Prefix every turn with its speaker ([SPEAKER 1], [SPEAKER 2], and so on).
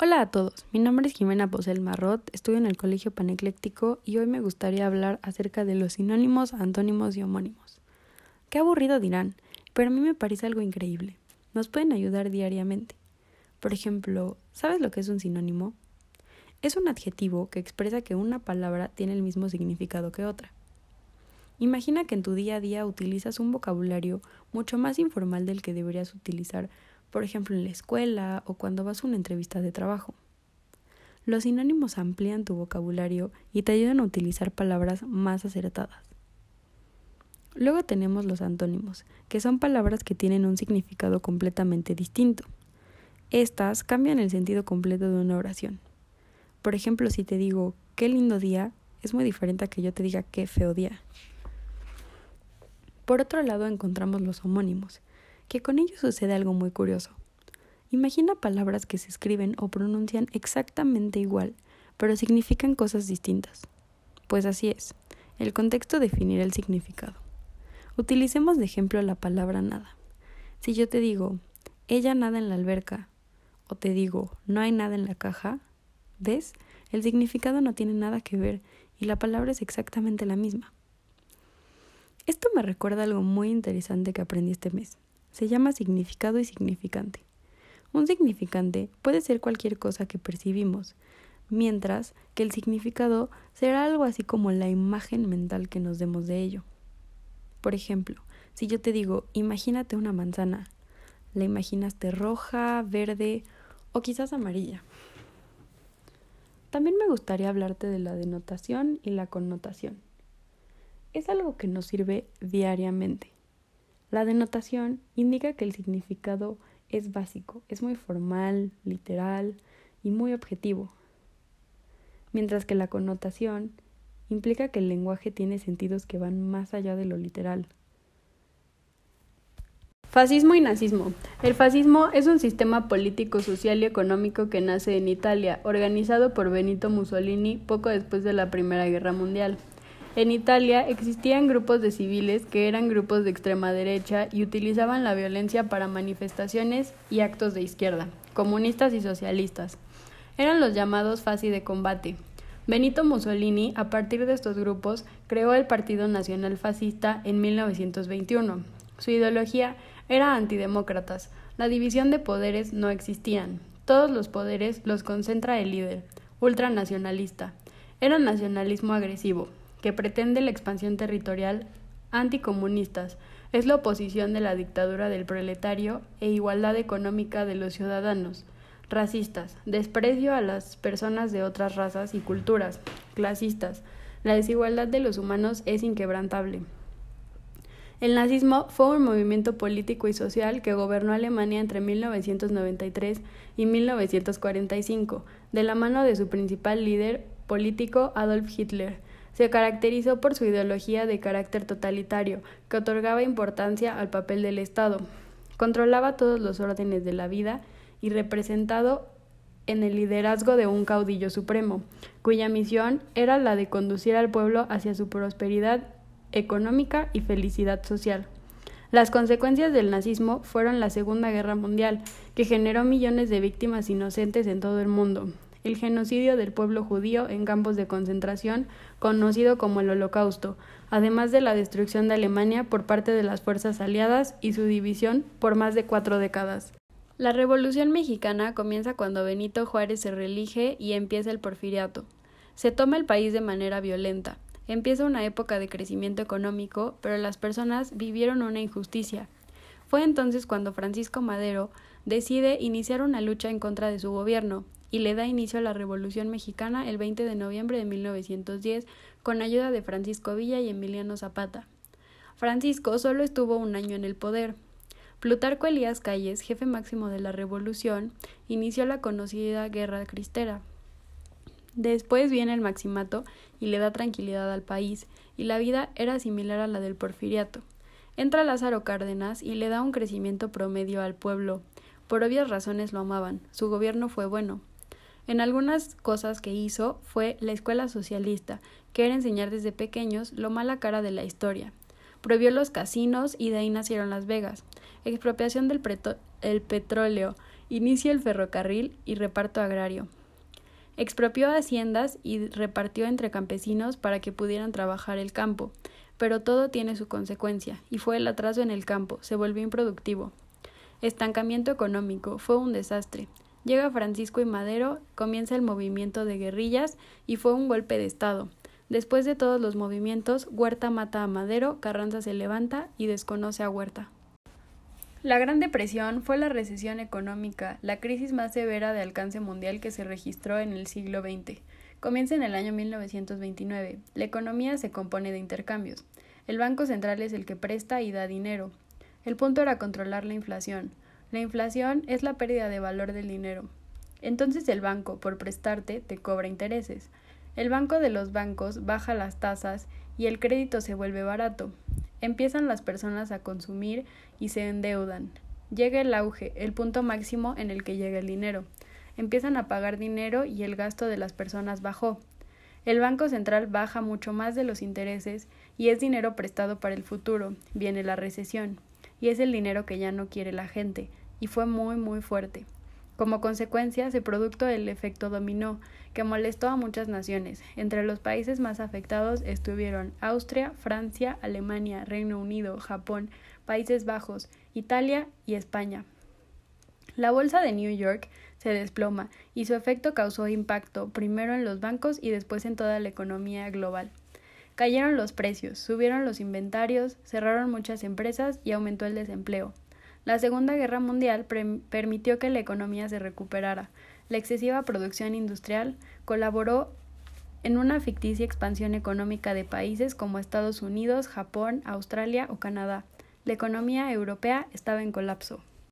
[SPEAKER 1] Hola a todos, mi nombre es Jimena Posel Marrot, estudio en el Colegio Panecléctico y hoy me gustaría hablar acerca de los sinónimos, antónimos y homónimos. Qué aburrido dirán, pero a mí me parece algo increíble. Nos pueden ayudar diariamente. Por ejemplo, ¿sabes lo que es un sinónimo? Es un adjetivo que expresa que una palabra tiene el mismo significado que otra. Imagina que en tu día a día utilizas un vocabulario mucho más informal del que deberías utilizar, por ejemplo en la escuela o cuando vas a una entrevista de trabajo. Los sinónimos amplían tu vocabulario y te ayudan a utilizar palabras más acertadas. Luego tenemos los antónimos, que son palabras que tienen un significado completamente distinto. Estas cambian el sentido completo de una oración. Por ejemplo, si te digo qué lindo día, es muy diferente a que yo te diga qué feo día. Por otro lado encontramos los homónimos, que con ellos sucede algo muy curioso. Imagina palabras que se escriben o pronuncian exactamente igual, pero significan cosas distintas. Pues así es, el contexto definirá el significado. Utilicemos de ejemplo la palabra nada. Si yo te digo, ella nada en la alberca, o te digo, no hay nada en la caja, ¿ves? El significado no tiene nada que ver y la palabra es exactamente la misma. Esto me recuerda algo muy interesante que aprendí este mes. Se llama significado y significante. Un significante puede ser cualquier cosa que percibimos, mientras que el significado será algo así como la imagen mental que nos demos de ello. Por ejemplo, si yo te digo, imagínate una manzana, la imaginaste roja, verde o quizás amarilla. También me gustaría hablarte de la denotación y la connotación es algo que nos sirve diariamente. La denotación indica que el significado es básico, es muy formal, literal y muy objetivo, mientras que la connotación implica que el lenguaje tiene sentidos que van más allá de lo literal.
[SPEAKER 2] Fascismo y nazismo. El fascismo es un sistema político, social y económico que nace en Italia, organizado por Benito Mussolini poco después de la Primera Guerra Mundial. En Italia existían grupos de civiles que eran grupos de extrema derecha y utilizaban la violencia para manifestaciones y actos de izquierda, comunistas y socialistas. Eran los llamados fasi de combate. Benito Mussolini, a partir de estos grupos, creó el Partido Nacional Fascista en 1921. Su ideología era antidemócratas. La división de poderes no existían. Todos los poderes los concentra el líder, ultranacionalista. Era nacionalismo agresivo, que pretende la expansión territorial anticomunistas, es la oposición de la dictadura del proletario e igualdad económica de los ciudadanos, racistas, desprecio a las personas de otras razas y culturas, clasistas, la desigualdad de los humanos es inquebrantable. El nazismo fue un movimiento político y social que gobernó Alemania entre 1993 y 1945, de la mano de su principal líder político Adolf Hitler, se caracterizó por su ideología de carácter totalitario, que otorgaba importancia al papel del Estado. Controlaba todos los órdenes de la vida y representado en el liderazgo de un caudillo supremo, cuya misión era la de conducir al pueblo hacia su prosperidad económica y felicidad social. Las consecuencias del nazismo fueron la Segunda Guerra Mundial, que generó millones de víctimas inocentes en todo el mundo, el genocidio del pueblo judío en campos de concentración, conocido como el Holocausto, además de la destrucción de Alemania por parte de las fuerzas aliadas y su división por más de cuatro décadas. La Revolución mexicana comienza cuando Benito Juárez se reelige y empieza el porfiriato. Se toma el país de manera violenta. Empieza una época de crecimiento económico, pero las personas vivieron una injusticia. Fue entonces cuando Francisco Madero decide iniciar una lucha en contra de su gobierno, y le da inicio a la Revolución Mexicana el 20 de noviembre de 1910 con ayuda de Francisco Villa y Emiliano Zapata. Francisco solo estuvo un año en el poder. Plutarco Elías Calles, jefe máximo de la Revolución, inició la conocida Guerra Cristera. Después viene el Maximato y le da tranquilidad al país, y la vida era similar a la del Porfiriato. Entra Lázaro Cárdenas y le da un crecimiento promedio al pueblo. Por obvias razones lo amaban, su gobierno fue bueno, en algunas cosas que hizo fue la escuela socialista, que era enseñar desde pequeños lo mala cara de la historia. Prohibió los casinos y de ahí nacieron Las Vegas. Expropiación del el petróleo inicia el ferrocarril y reparto agrario. Expropió haciendas y repartió entre campesinos para que pudieran trabajar el campo, pero todo tiene su consecuencia, y fue el atraso en el campo, se volvió improductivo. Estancamiento económico, fue un desastre. Llega Francisco y Madero, comienza el movimiento de guerrillas y fue un golpe de Estado. Después de todos los movimientos, Huerta mata a Madero, Carranza se levanta y desconoce a Huerta. La Gran Depresión fue la recesión económica, la crisis más severa de alcance mundial que se registró en el siglo XX. Comienza en el año 1929. La economía se compone de intercambios. El Banco Central es el que presta y da dinero. El punto era controlar la inflación. La inflación es la pérdida de valor del dinero. Entonces el banco, por prestarte, te cobra intereses. El banco de los bancos baja las tasas y el crédito se vuelve barato. Empiezan las personas a consumir y se endeudan. Llega el auge, el punto máximo en el que llega el dinero. Empiezan a pagar dinero y el gasto de las personas bajó. El Banco Central baja mucho más de los intereses y es dinero prestado para el futuro. Viene la recesión. Y es el dinero que ya no quiere la gente. Y fue muy, muy fuerte. Como consecuencia, se produjo el efecto dominó, que molestó a muchas naciones. Entre los países más afectados estuvieron Austria, Francia, Alemania, Reino Unido, Japón, Países Bajos, Italia y España. La bolsa de New York se desploma y su efecto causó impacto primero en los bancos y después en toda la economía global. Cayeron los precios, subieron los inventarios, cerraron muchas empresas y aumentó el desempleo. La Segunda Guerra Mundial permitió que la economía se recuperara. La excesiva producción industrial colaboró en una ficticia expansión económica de países como Estados Unidos, Japón, Australia o Canadá. La economía europea estaba en colapso.